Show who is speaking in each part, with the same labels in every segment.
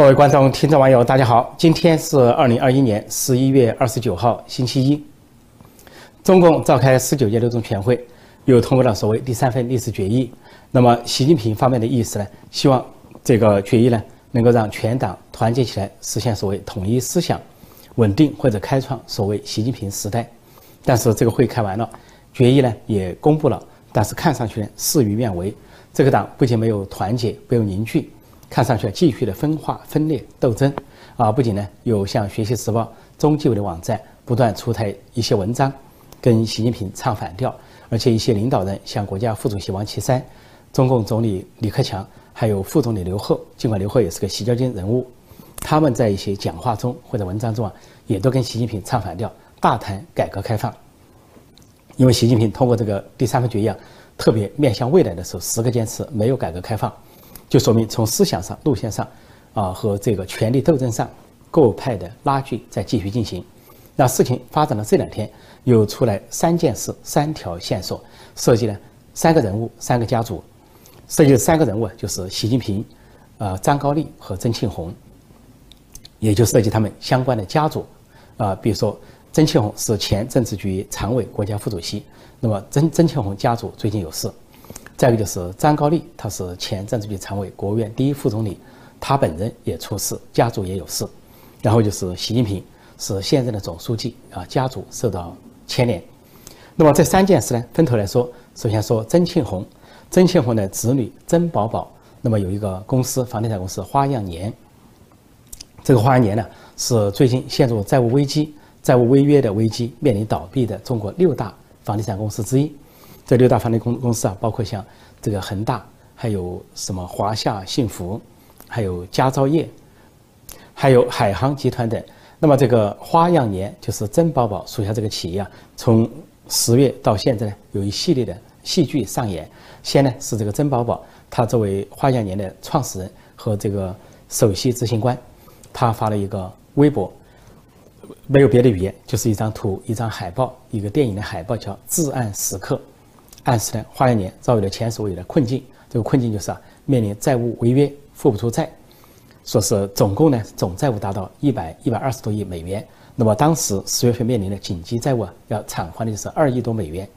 Speaker 1: 各位观众、听众、网友，大家好！今天是二零二一年十一月二十九号，星期一。中共召开十九届六中全会，又通过了所谓第三份历史决议。那么，习近平方面的意思呢？希望这个决议呢，能够让全党团结起来，实现所谓统一思想、稳定或者开创所谓习近平时代。但是这个会开完了，决议呢也公布了，但是看上去呢事与愿违。这个党不仅没有团结，没有凝聚。看上去继续的分化、分裂、斗争，啊，不仅呢有像《学习时报》、中纪委的网站不断出台一些文章，跟习近平唱反调，而且一些领导人像国家副主席王岐山、中共总理李克强，还有副总理刘鹤，尽管刘鹤也是个习家军人物，他们在一些讲话中或者文章中啊，也都跟习近平唱反调，大谈改革开放。因为习近平通过这个第三份决议啊，特别面向未来的时候，十个坚持没有改革开放。就说明从思想上、路线上，啊和这个权力斗争上，各派的拉锯在继续进行。那事情发展到这两天，又出来三件事、三条线索，涉及了三个人物、三个家族，涉及三个人物就是习近平、啊张高丽和曾庆红，也就涉及他们相关的家族，啊比如说曾庆红是前政治局常委、国家副主席，那么曾曾庆红家族最近有事。再一个就是张高丽，他是前政治局常委、国务院第一副总理，他本人也出事，家族也有事。然后就是习近平是现任的总书记啊，家族受到牵连。那么这三件事呢，分头来说，首先说曾庆红，曾庆红的子女曾宝宝，那么有一个公司，房地产公司花样年。这个花样年呢，是最近陷入债务危机、债务违约的危机，面临倒闭的中国六大房地产公司之一。这六大房地公公司啊，包括像这个恒大，还有什么华夏幸福，还有佳兆业，还有海航集团等。那么这个花样年就是曾宝宝属下这个企业啊，从十月到现在呢，有一系列的戏剧上演。先呢是这个曾宝宝，他作为花样年的创始人和这个首席执行官，他发了一个微博，没有别的语言，就是一张图，一张海报，一个电影的海报，叫《至暗时刻》。暗示呢，花样年遭遇了前所未有的困境。这个困境就是啊，面临债务违约，付不出债，说是总共呢总债务达到一百一百二十多亿美元。那么当时十月份面临的紧急债务啊，要偿还的就是二亿多美元。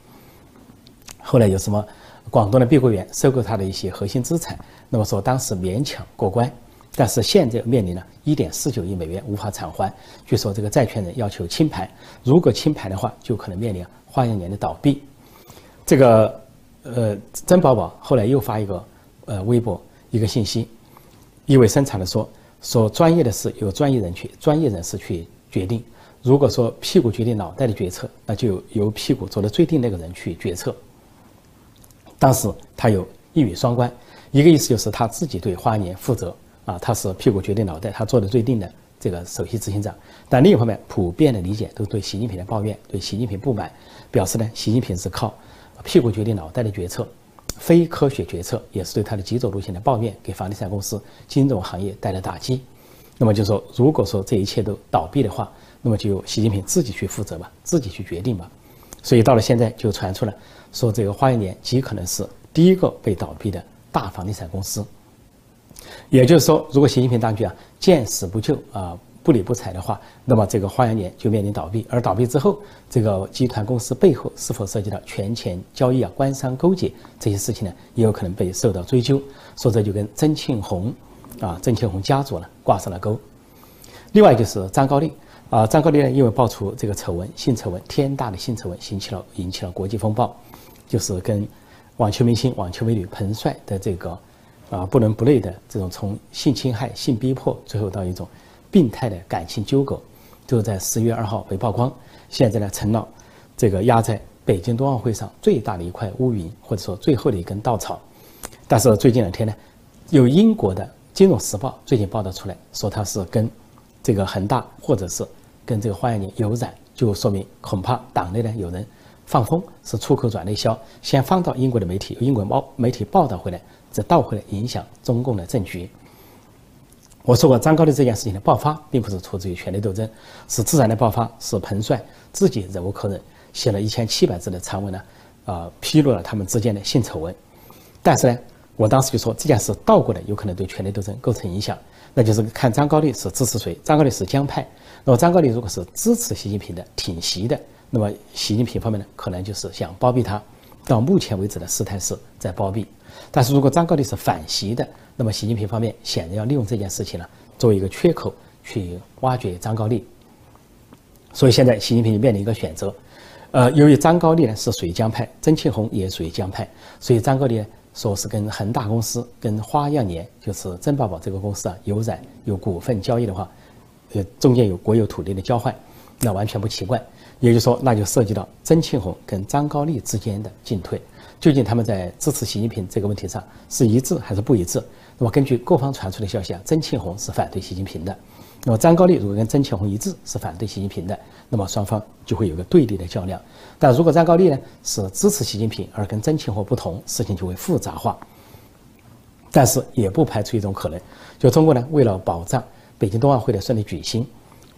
Speaker 1: 后来有什么广东的碧桂园收购它的一些核心资产，那么说当时勉强过关，但是现在面临了一点四九亿美元无法偿还。据说这个债权人要求清盘，如果清盘的话，就可能面临花样年的倒闭。这个，呃，曾宝宝后来又发一个，呃，微博一个信息，意味深长的说，说专业的事由专业人去专业人士去决定。如果说屁股决定脑袋的决策，那就由屁股做的最定那个人去决策。当时他有一语双关，一个意思就是他自己对花年负责啊，他是屁股决定脑袋，他做的最定的这个首席执行长。但另一方面，普遍的理解都对习近平的抱怨，对习近平不满，表示呢，习近平是靠。屁股决定脑袋的决策，非科学决策也是对他的极左路线的抱怨，给房地产公司、金融行业带来打击。那么就说，如果说这一切都倒闭的话，那么就习近平自己去负责吧，自己去决定吧。所以到了现在，就传出了说，这个花样年极可能是第一个被倒闭的大房地产公司。也就是说，如果习近平当局啊见死不救啊。不理不睬的话，那么这个花样年就面临倒闭。而倒闭之后，这个集团公司背后是否涉及到权钱交易啊、官商勾结这些事情呢？也有可能被受到追究。说这就跟曾庆红啊、曾庆红家族呢挂上了钩。另外就是张高丽啊，张高丽呢因为爆出这个丑闻、性丑闻，天大的性丑闻，引起了引起了国际风暴，就是跟网球明星、网球美女彭帅的这个啊不伦不类的这种从性侵害、性逼迫，最后到一种。病态的感情纠葛，就在十月二号被曝光，现在呢成了这个压在北京冬奥会上最大的一块乌云，或者说最后的一根稻草。但是最近两天呢，有英国的《金融时报》最近报道出来说，他是跟这个恒大或者是跟这个花样年有染，就说明恐怕党内呢有人放风，是出口转内销，先放到英国的媒体，英国报媒体报道回来，再倒回来影响中共的政局。我说过，张高丽这件事情的爆发，并不是出自于权力斗争，是自然的爆发，是彭帅自己忍无可忍，写了一千七百字的长文呢，啊，披露了他们之间的性丑闻。但是呢，我当时就说这件事倒过来有可能对权力斗争构成影响，那就是看张高丽是支持谁。张高丽是江派，那么张高丽如果是支持习近平的、挺习的，那么习近平方面呢，可能就是想包庇他。到目前为止的事态是在包庇，但是如果张高丽是反习的，那么习近平方面显然要利用这件事情呢，作为一个缺口去挖掘张高丽。所以现在习近平面临一个选择，呃，由于张高丽呢是属于江派，曾庆红也属于江派，所以张高丽。说是跟恒大公司、跟花样年，就是珍宝宝这个公司啊，有染有股份交易的话，呃，中间有国有土地的交换，那完全不奇怪。也就是说，那就涉及到曾庆红跟张高丽之间的进退，究竟他们在支持习近平这个问题上是一致还是不一致？那么根据各方传出的消息啊，曾庆红是反对习近平的。那么张高丽如果跟曾庆红一致是反对习近平的，那么双方就会有个对立的较量。但如果张高丽呢是支持习近平，而跟曾庆红不同，事情就会复杂化。但是也不排除一种可能，就中国呢为了保障北京冬奥会的顺利举行，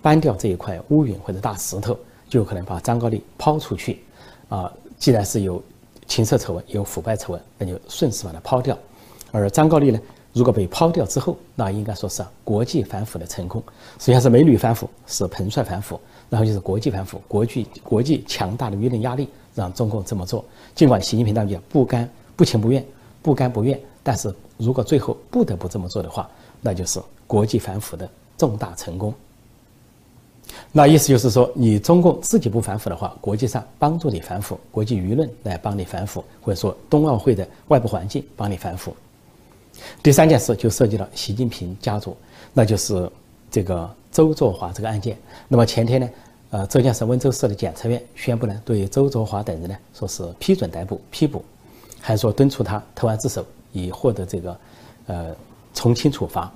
Speaker 1: 搬掉这一块乌云或者大石头，就有可能把张高丽抛出去。啊，既然是有情色丑闻、有腐败丑闻，那就顺势把它抛掉。而张高丽呢？如果被抛掉之后，那应该说是国际反腐的成功。实际上是美女反腐，是彭帅反腐，然后就是国际反腐，国际国际强大的舆论压力让中共这么做。尽管习近平当局不甘不情不愿、不甘不愿，但是如果最后不得不这么做的话，那就是国际反腐的重大成功。那意思就是说，你中共自己不反腐的话，国际上帮助你反腐，国际舆论来帮你反腐，或者说冬奥会的外部环境帮你反腐。第三件事就涉及到习近平家族，那就是这个周作华这个案件。那么前天呢，呃，浙江省温州市的检察院宣布呢，对周作华等人呢，说是批准逮捕、批捕，还说敦促他投案自首，以获得这个呃从轻处罚。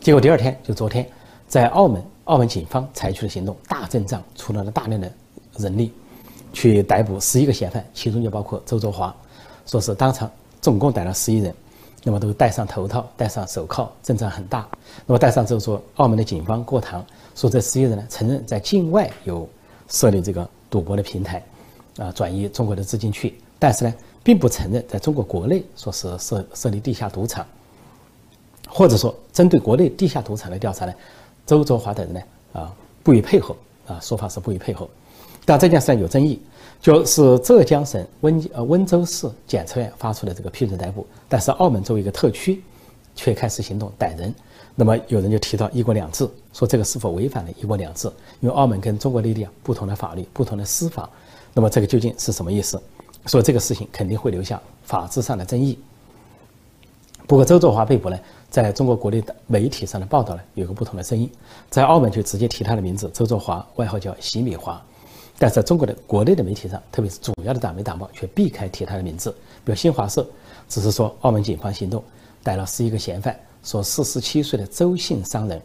Speaker 1: 结果第二天，就昨天，在澳门，澳门警方采取了行动，大阵仗，出动了大量的人力，去逮捕十一个嫌犯，其中就包括周作华，说是当场总共逮了十一人。那么都戴上头套，戴上手铐，阵仗很大。那么戴上之后说，澳门的警方过堂，说这十一人呢承认在境外有设立这个赌博的平台，啊，转移中国的资金去，但是呢，并不承认在中国国内说是设设立地下赌场，或者说针对国内地下赌场的调查呢，周作华等人呢啊不予配合，啊说法是不予配合，但这件事有争议。就是浙江省温呃温州市检察院发出的这个批准逮捕，但是澳门作为一个特区，却开始行动逮人。那么有人就提到“一国两制”，说这个是否违反了一国两制？因为澳门跟中国内地啊不同的法律、不同的司法，那么这个究竟是什么意思？说这个事情肯定会留下法治上的争议。不过周作华被捕呢，在中国国内的媒体上的报道呢，有个不同的声音，在澳门就直接提他的名字，周作华，外号叫“洗米华”。但是在中国的国内的媒体上，特别是主要的党媒党报，却避开提他的名字。比如新华社，只是说澳门警方行动逮了十一个嫌犯，说四十七岁的周姓商人，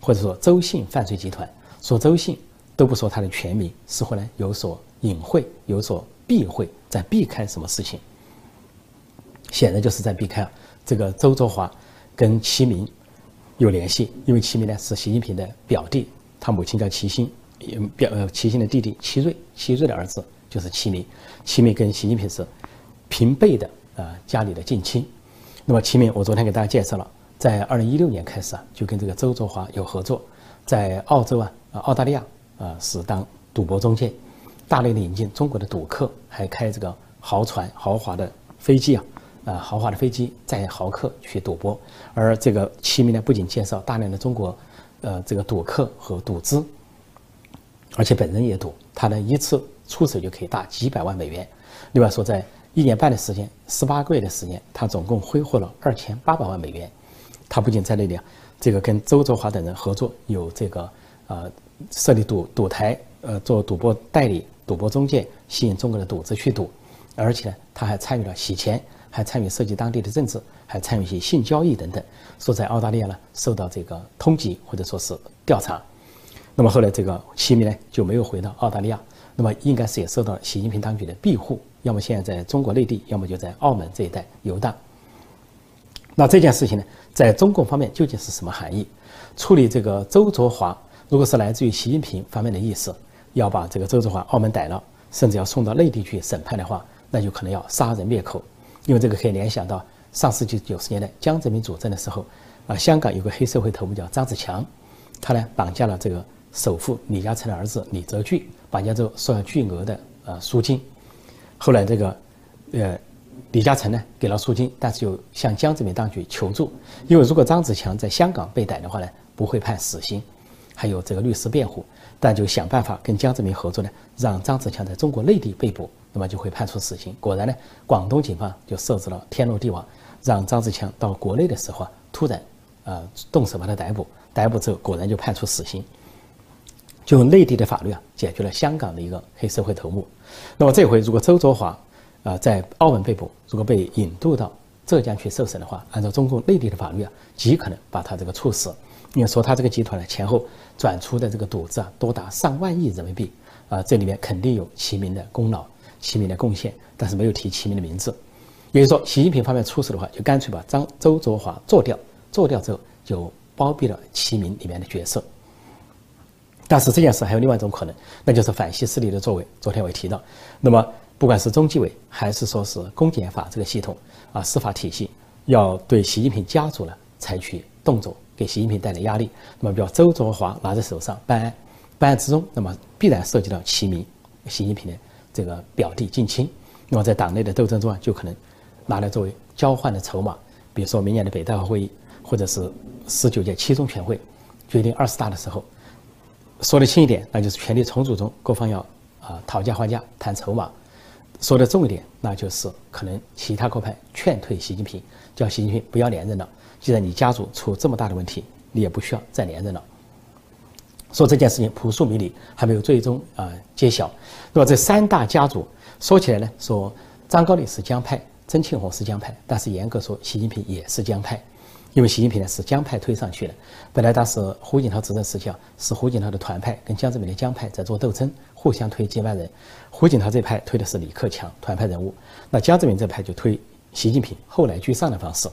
Speaker 1: 或者说周姓犯罪集团，说周姓都不说他的全名，似乎呢有所隐晦，有所避讳，在避开什么事情？显然就是在避开这个周作华跟齐明有联系，因为齐明呢是习近平的表弟，他母亲叫齐心。表呃，齐心的弟弟齐瑞，齐瑞的儿子就是齐明，齐明跟习近平是平辈的啊，家里的近亲。那么齐明，我昨天给大家介绍了，在二零一六年开始啊，就跟这个周作华有合作，在澳洲啊、啊澳大利亚啊是当赌博中介，大量的引进中国的赌客，还开这个豪船、豪华的飞机啊，啊豪华的飞机载豪客去赌博。而这个齐明呢，不仅介绍大量的中国呃这个赌客和赌资。而且本人也赌，他呢一次出手就可以大几百万美元。另外说，在一年半的时间，十八个月的时间，他总共挥霍了二千八百万美元。他不仅在那里啊，这个跟周作华等人合作，有这个呃设立赌赌台，呃做赌博代理、赌博中介，吸引中国的赌资去赌。而且呢，他还参与了洗钱，还参与涉及当地的政治，还参与一些性交易等等。说在澳大利亚呢，受到这个通缉或者说是调查。那么后来这个齐明呢就没有回到澳大利亚，那么应该是也受到习近平当局的庇护，要么现在在中国内地，要么就在澳门这一带游荡。那这件事情呢，在中共方面究竟是什么含义？处理这个周卓华，如果是来自于习近平方面的意思，要把这个周卓华澳门逮了，甚至要送到内地去审判的话，那就可能要杀人灭口，因为这个可以联想到上世纪九十年代江泽民主政的时候，啊，香港有个黑社会头目叫张子强，他呢绑架了这个首富李嘉诚的儿子李泽钜，绑架之后收了巨额的呃赎金，后来这个呃李嘉诚呢给了赎金，但是又向江泽民当局求助，因为如果张子强在香港被逮的话呢，不会判死刑，还有这个律师辩护，但就想办法跟江泽民合作呢，让张子强在中国内地被捕，那么就会判处死刑。果然呢，广东警方就设置了天罗地网。让张志强到国内的时候啊，突然，呃，动手把他逮捕，逮捕之后果然就判处死刑。就内地的法律啊，解决了香港的一个黑社会头目。那么这回如果周卓华，啊，在澳门被捕，如果被引渡到浙江去受审的话，按照中共内地的法律啊，极可能把他这个处死。因为说他这个集团呢，前后转出的这个赌资啊，多达上万亿人民币，啊，这里面肯定有齐名的功劳、齐民的贡献，但是没有提齐民的名字。也就是说，习近平方面出事的话，就干脆把张周作华做掉，做掉之后就包庇了齐民里面的角色。但是这件事还有另外一种可能，那就是反西势力的作为。昨天我也提到，那么不管是中纪委还是说是公检法这个系统啊，司法体系要对习近平家族呢采取动作，给习近平带来压力。那么，比如周作华拿在手上办案，办案之中，那么必然涉及到齐民、习近平的这个表弟近亲。那么在党内的斗争中啊，就可能。拿来作为交换的筹码，比如说明年的北戴河会议，或者是十九届七中全会决定二十大的时候，说的轻一点，那就是权力重组中各方要啊讨价还价谈筹码；说的重一点，那就是可能其他各派劝退习近平，叫习近平不要连任了。既然你家族出这么大的问题，你也不需要再连任了。说这件事情扑朔迷离，还没有最终啊揭晓。那么这三大家族说起来呢，说张高丽是江派。曾庆红是江派，但是严格说，习近平也是江派，因为习近平呢是江派推上去的。本来当时胡锦涛执政时期啊，是胡锦涛的团派跟江泽民的江派在做斗争，互相推接班人。胡锦涛这派推的是李克强团派人物，那江泽民这派就推习近平后来居上的方式，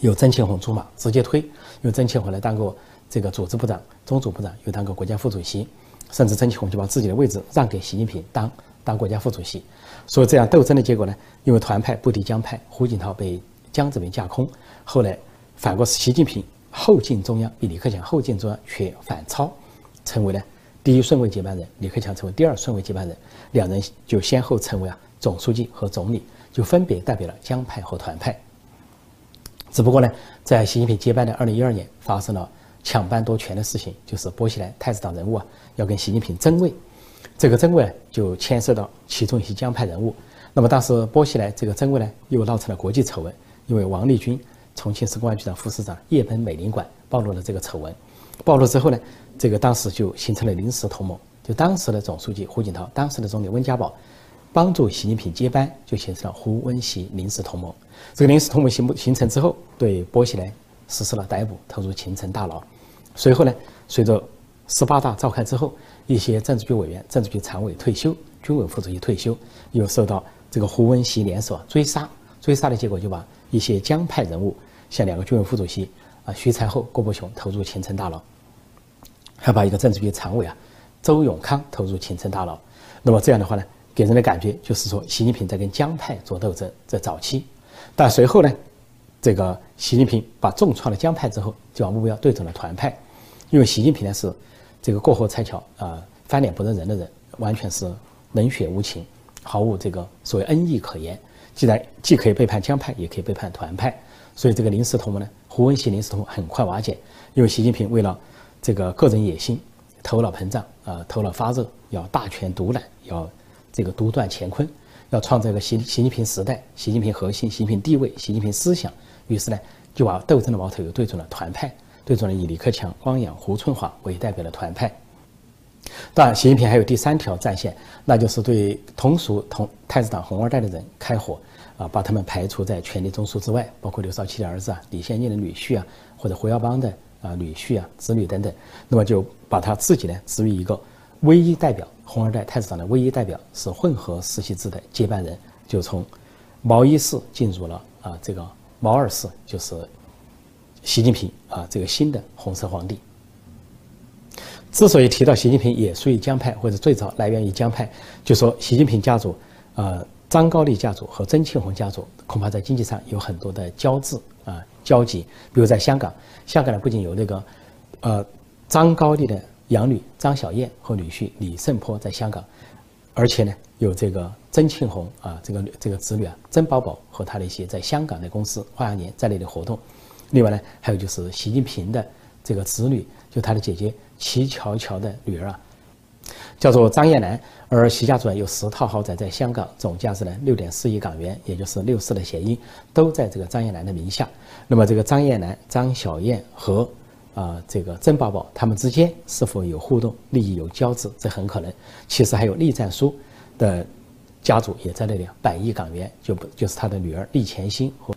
Speaker 1: 由曾庆红出马直接推，由曾庆红来当过这个组织部长、中组部长，又当过国家副主席，甚至曾庆红就把自己的位置让给习近平当。当国家副主席，所以这样斗争的结果呢？因为团派不敌江派，胡锦涛被江泽民架空，后来反过是习近平后进中央，比李克强后进中央却反超，成为了第一顺位接班人，李克强成为第二顺位接班人，两人就先后成为啊总书记和总理，就分别代表了江派和团派。只不过呢，在习近平接班的二零一二年，发生了抢班夺权的事情，就是薄熙来太子党人物啊要跟习近平争位。这个争位就牵涉到其中一些江派人物。那么当时薄熙来这个争位呢，又闹成了国际丑闻，因为王立军重庆市公安局长副市长夜奔美领馆，暴露了这个丑闻。暴露之后呢，这个当时就形成了临时同盟，就当时的总书记胡锦涛，当时的总理温家宝，帮助习近平接班，就形成了胡温习临时同盟。这个临时同盟形形成之后，对薄熙来实施了逮捕，投入秦城大牢。随后呢，随着十八大召开之后。一些政治局委员、政治局常委退休，军委副主席退休，又受到这个胡温习联手追杀，追杀的结果就把一些江派人物，像两个军委副主席啊徐才厚、郭伯雄投入秦城大牢，还把一个政治局常委啊周永康投入秦城大牢。那么这样的话呢，给人的感觉就是说，习近平在跟江派做斗争，在早期，但随后呢，这个习近平把重创了江派之后，就把目标对准了团派，因为习近平呢是。这个过河拆桥啊，翻脸不认人的人，完全是冷血无情，毫无这个所谓恩义可言。既然既可以背叛江派，也可以背叛团派，所以这个临时同盟呢，胡温习临时同盟很快瓦解。因为习近平为了这个个人野心，头脑膨胀啊，头脑发热，要大权独揽，要这个独断乾坤，要创造一个习习近平时代、习近平核心、习近平地位、习近平思想。于是呢，就把斗争的矛头又对准了团派。对准了以李克强、汪洋、胡春华为代表的团派。当然，习近平还有第三条战线，那就是对同属同太子党红二代的人开火，啊，把他们排除在权力中枢之外，包括刘少奇的儿子啊、李先念的女婿啊，或者胡耀邦的啊女婿啊、子女等等。那么就把他自己呢置于一个唯一代表，红二代太子党的唯一代表是混合世袭制的接班人，就从毛一世进入了啊这个毛二世，就是。习近平啊，这个新的红色皇帝。之所以提到习近平也属于江派，或者最早来源于江派，就说习近平家族啊，张高丽家族和曾庆红家族恐怕在经济上有很多的交织啊交集。比如在香港，香港呢不仅有那个，呃，张高丽的养女张小燕和女婿李胜坡在香港，而且呢有这个曾庆红啊这个这个子女啊曾宝宝和他的一些在香港的公司花样年在内的活动。另外呢还有就是习近平的这个子女，就他的姐姐齐乔乔的女儿啊。叫做张燕南，而习家族有十套豪宅在香港，总价值呢六点四亿港元，也就是六四的协议都在这个张燕南的名下。那么这个张燕南、张小燕和啊这个曾宝宝他们之间是否有互动、利益有交织？这很可能。其实还有栗战书的家族也在那里，百亿港元就不就是他的女儿栗前心和。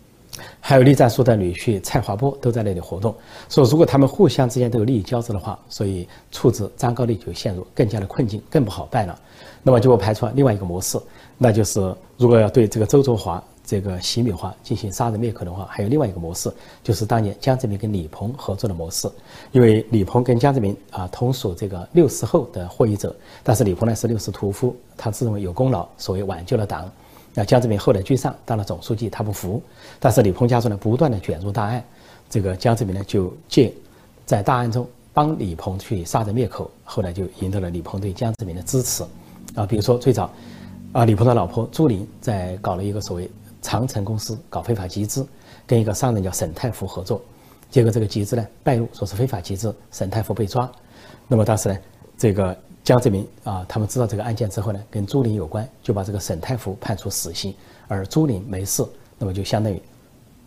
Speaker 1: 还有栗战书的女婿蔡华波都在那里活动，所以如果他们互相之间都有利益交织的话，所以处置张高丽就陷入更加的困境，更不好办了。那么就不排除另外一个模式，那就是如果要对这个周作华、这个习米华进行杀人灭口的话，还有另外一个模式，就是当年江泽民跟李鹏合作的模式。因为李鹏跟江泽民啊同属这个六四后的获益者，但是李鹏呢是六四屠夫，他自认为有功劳，所谓挽救了党。那江泽民后来居上当了总书记，他不服，但是李鹏家族呢不断的卷入大案，这个江泽民呢就借在大案中帮李鹏去杀人灭口，后来就赢得了李鹏对江泽民的支持，啊，比如说最早，啊李鹏的老婆朱琳在搞了一个所谓长城公司搞非法集资，跟一个商人叫沈太福合作，结果这个集资呢败露说是非法集资，沈太福被抓，那么当时呢这个。江泽民啊，他们知道这个案件之后呢，跟朱琳有关，就把这个沈太福判处死刑，而朱琳没事，那么就相当于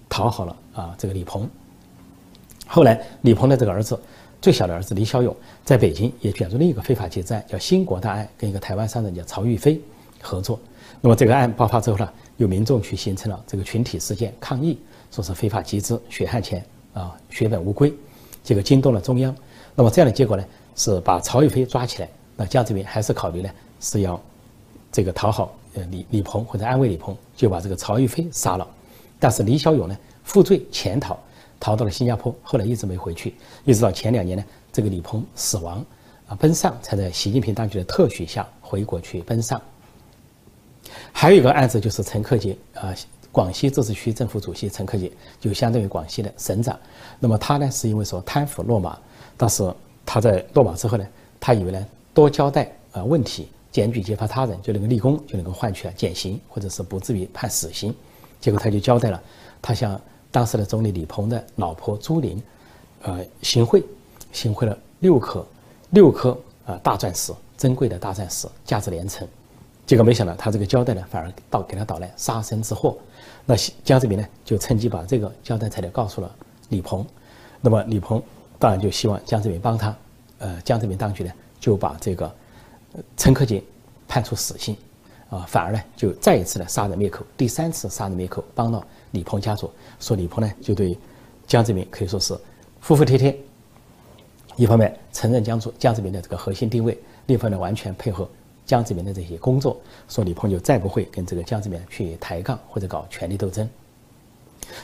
Speaker 1: 讨好了啊这个李鹏。后来李鹏的这个儿子，最小的儿子李小勇，在北京也卷入另一个非法集资案，叫兴国大案，跟一个台湾商人叫曹玉飞合作。那么这个案爆发之后呢，有民众去形成了这个群体事件抗议，说是非法集资、血汗钱啊、血本无归，这个惊动了中央。那么这样的结果呢，是把曹玉飞抓起来。那江泽民还是考虑呢，是要这个讨好呃李李鹏或者安慰李鹏，就把这个曹玉飞杀了。但是李小勇呢负罪潜逃，逃到了新加坡，后来一直没回去，一直到前两年呢，这个李鹏死亡啊奔丧，才在习近平当局的特许下回国去奔丧。还有一个案子就是陈克杰啊，广西自治区政府主席陈克杰，就相当于广西的省长。那么他呢是因为说贪腐落马，但是他在落马之后呢，他以为呢。多交代啊问题，检举揭发他人就能够立功，就能够换取减刑，或者是不至于判死刑。结果他就交代了，他向当时的总理李鹏的老婆朱琳，呃行贿，行贿了六颗六颗啊大钻石，珍贵的大钻石，价值连城。结果没想到他这个交代呢，反而导给他导来杀身之祸。那江泽民呢就趁机把这个交代材料告诉了李鹏，那么李鹏当然就希望江泽民帮他，呃江泽民当局呢。就把这个陈克勤判处死刑，啊，反而呢就再一次的杀人灭口，第三次杀人灭口，帮了李鹏家族，说李鹏呢就对江泽民可以说是服服帖帖，一方面承认江泽江泽民的这个核心定位，另一方面完全配合江泽民的这些工作，说李鹏就再不会跟这个江泽民去抬杠或者搞权力斗争。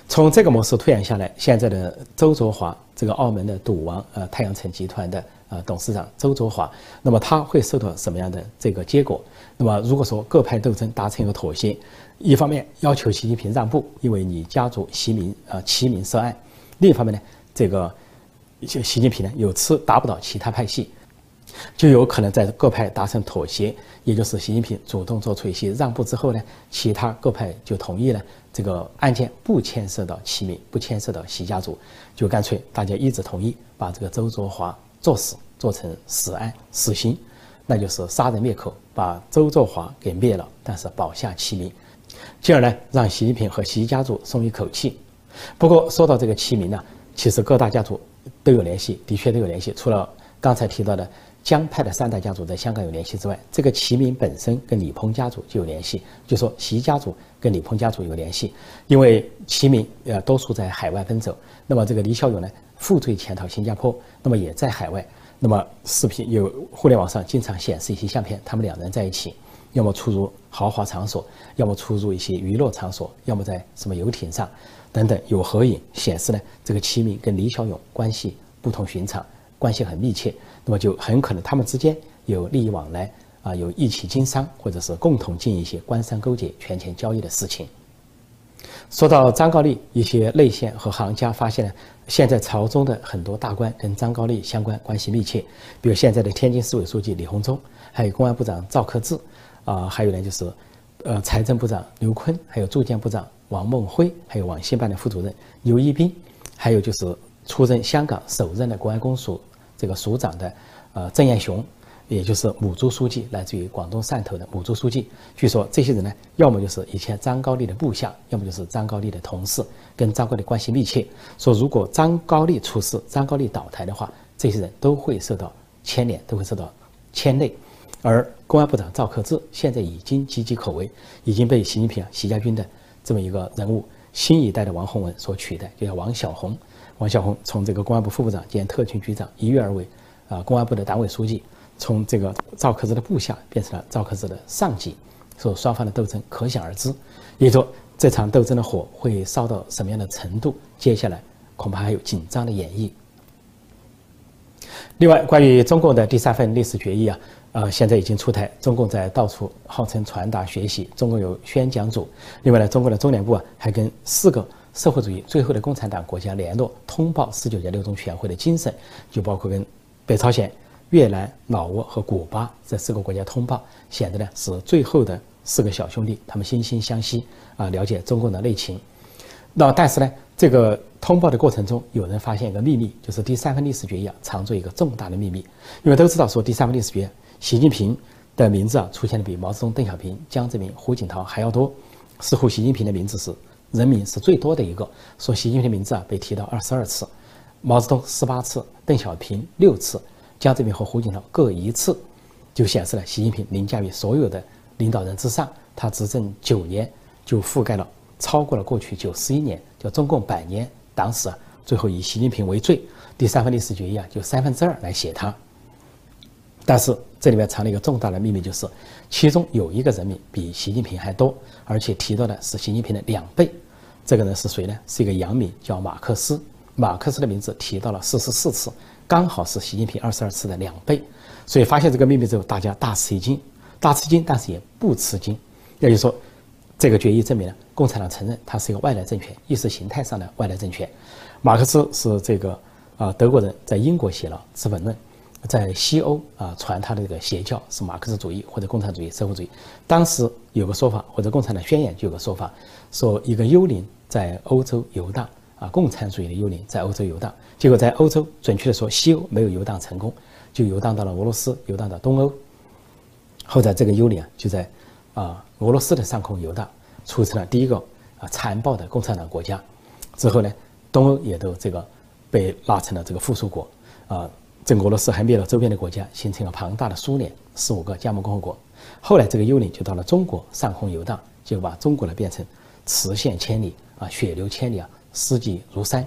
Speaker 1: 从这个模式推演下来，现在的周卓华，这个澳门的赌王，呃，太阳城集团的。呃，董事长周卓华，那么他会受到什么样的这个结果？那么如果说各派斗争达成一个妥协，一方面要求习近平让步，因为你家族齐名啊齐名涉案；另一方面呢，这个习习近平呢有次打不倒其他派系，就有可能在各派达成妥协，也就是习近平主动做出一些让步之后呢，其他各派就同意了这个案件不牵涉到齐名，不牵涉到习家族，就干脆大家一致同意把这个周作华。作死做成死案死刑，那就是杀人灭口，把周作华给灭了，但是保下其名，进而呢让习近平和习家族松一口气。不过说到这个齐名呢，其实各大家族都有联系，的确都有联系。除了刚才提到的江派的三大家族在香港有联系之外，这个齐名本身跟李鹏家族就有联系，就说习家族跟李鹏家族有联系，因为齐名呃多数在海外奔走，那么这个李小勇呢？负罪潜逃新加坡，那么也在海外。那么视频有互联网上经常显示一些相片，他们两人在一起，要么出入豪华场所，要么出入一些娱乐场所，要么在什么游艇上等等，有合影显示呢，这个齐明跟李小勇关系不同寻常，关系很密切。那么就很可能他们之间有利益往来啊有一起经商，或者是共同进一些官商勾结、权钱交易的事情。说到张高丽，一些内线和行家发现呢，现在朝中的很多大官跟张高丽相关关系密切，比如现在的天津市委书记李鸿忠，还有公安部长赵克志，啊，还有呢就是，呃，财政部长刘昆，还有住建部长王梦辉，还有网信办的副主任刘一斌，还有就是出任香港首任的公安公署这个署长的，呃，郑彦雄。也就是母猪书记，来自于广东汕头的母猪书记。据说这些人呢，要么就是以前张高丽的部下，要么就是张高丽的同事，跟张高丽关系密切。说如果张高丽出事，张高丽倒台的话，这些人都会受到牵连，都会受到牵累。而公安部长赵克志现在已经岌岌可危，已经被习近平、习家军的这么一个人物，新一代的王洪文所取代，就叫王小红。王小红从这个公安部副部长兼特勤局长一跃而为，啊，公安部的党委书记。从这个赵克志的部下变成了赵克志的上级，所以双方的斗争可想而知。也就说，这场斗争的火会烧到什么样的程度？接下来恐怕还有紧张的演绎。另外，关于中共的第三份历史决议啊，呃，现在已经出台，中共在到处号称传达学习。中共有宣讲组，另外呢，中共的中联部啊，还跟四个社会主义最后的共产党国家联络，通报十九届六中全会的精神，就包括跟北朝鲜。越南、老挝和古巴这四个国家通报，显得呢是最后的四个小兄弟，他们惺惺相惜啊，了解中共的内情。那但是呢，这个通报的过程中，有人发现一个秘密，就是第三份历史决议啊，藏着一个重大的秘密。因为都知道说第三份历史决议，习近平的名字啊出现的比毛泽东、邓小平、江泽民、胡锦涛还要多，似乎习近平的名字是人民是最多的一个。说习近平的名字啊被提到二十二次，毛泽东十八次，邓小平六次。江泽民和胡锦涛各一次，就显示了习近平凌驾于所有的领导人之上。他执政九年，就覆盖了超过了过去九十一年，叫中共百年党史。最后以习近平为最，第三份历史决议啊，就三分之二来写他。但是这里面藏了一个重大的秘密，就是其中有一个人名比习近平还多，而且提到的是习近平的两倍。这个人是谁呢？是一个洋名，叫马克思。马克思的名字提到了四十四次。刚好是习近平二十二次的两倍，所以发现这个秘密之后，大家大吃一惊，大吃惊，但是也不吃惊。也就是说，这个决议证明了共产党承认它是一个外来政权，意识形态上的外来政权。马克思是这个啊德国人，在英国写了《资本论》，在西欧啊传他的这个邪教是马克思主义或者共产主义、社会主义。当时有个说法，或者共产党宣言就有个说法，说一个幽灵在欧洲游荡。啊，共产主义的幽灵在欧洲游荡，结果在欧洲，准确的说，西欧没有游荡成功，就游荡到了俄罗斯，游荡到东欧。后来这个幽灵啊，就在啊俄罗斯的上空游荡，促成了第一个啊残暴的共产党国家。之后呢，东欧也都这个被拉成了这个附属国。啊，整个俄罗斯还灭了周边的国家，形成了庞大的苏联，十五个加盟共和国。后来这个幽灵就到了中国上空游荡，就把中国呢变成磁线千里啊，血流千里啊。尸迹如山，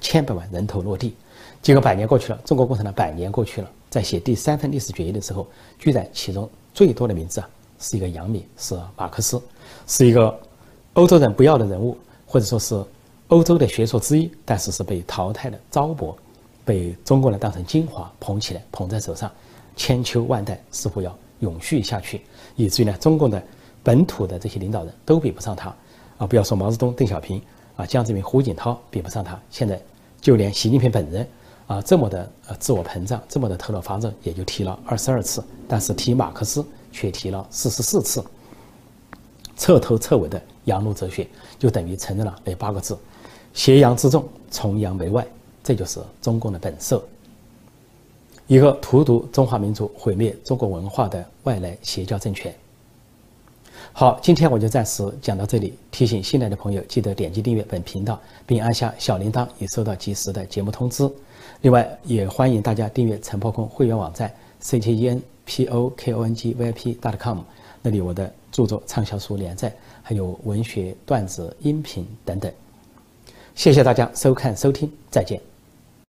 Speaker 1: 千百万人头落地。结果百年过去了，中国共产党百年过去了，在写第三份历史决议的时候，居然其中最多的名字啊，是一个洋名，是马克思，是一个欧洲人不要的人物，或者说是欧洲的学说之一，但是是被淘汰的糟粕，被中国人当成精华捧起来，捧在手上，千秋万代似乎要永续下去，以至于呢，中共的本土的这些领导人都比不上他，啊，不要说毛泽东、邓小平。啊，江泽民、胡锦涛比不上他。现在，就连习近平本人啊，这么的呃自我膨胀，这么的头脑发热，也就提了二十二次，但是提马克思却提了四十四次。彻头彻尾的洋路哲学，就等于承认了那八个字：挟洋自重，崇洋媚外。这就是中共的本色，一个荼毒中华民族、毁灭中国文化的外来邪教政权。好，今天我就暂时讲到这里。提醒新来的朋友，记得点击订阅本频道，并按下小铃铛，以收到及时的节目通知。另外，也欢迎大家订阅陈破空会员网站 c t e n p o k o n g v i p dot com，那里我的著作、畅销书连载，还有文学段子、音频等等。谢谢大家收看收听，再见。